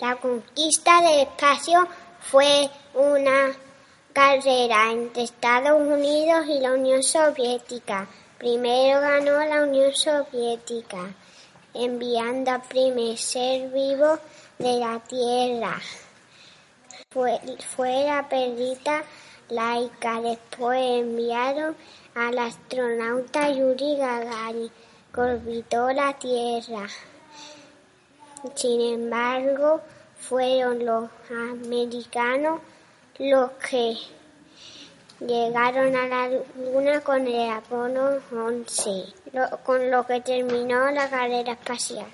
La conquista del espacio fue una carrera entre Estados Unidos y la Unión Soviética. Primero ganó la Unión Soviética, enviando al primer ser vivo de la Tierra. Fue, fue la perrita laica. Después enviaron al astronauta Yuri Gagarin, que orbitó la Tierra. Sin embargo, fueron los americanos los que llegaron a la Luna con el Apolo 11, con lo que terminó la carrera espacial.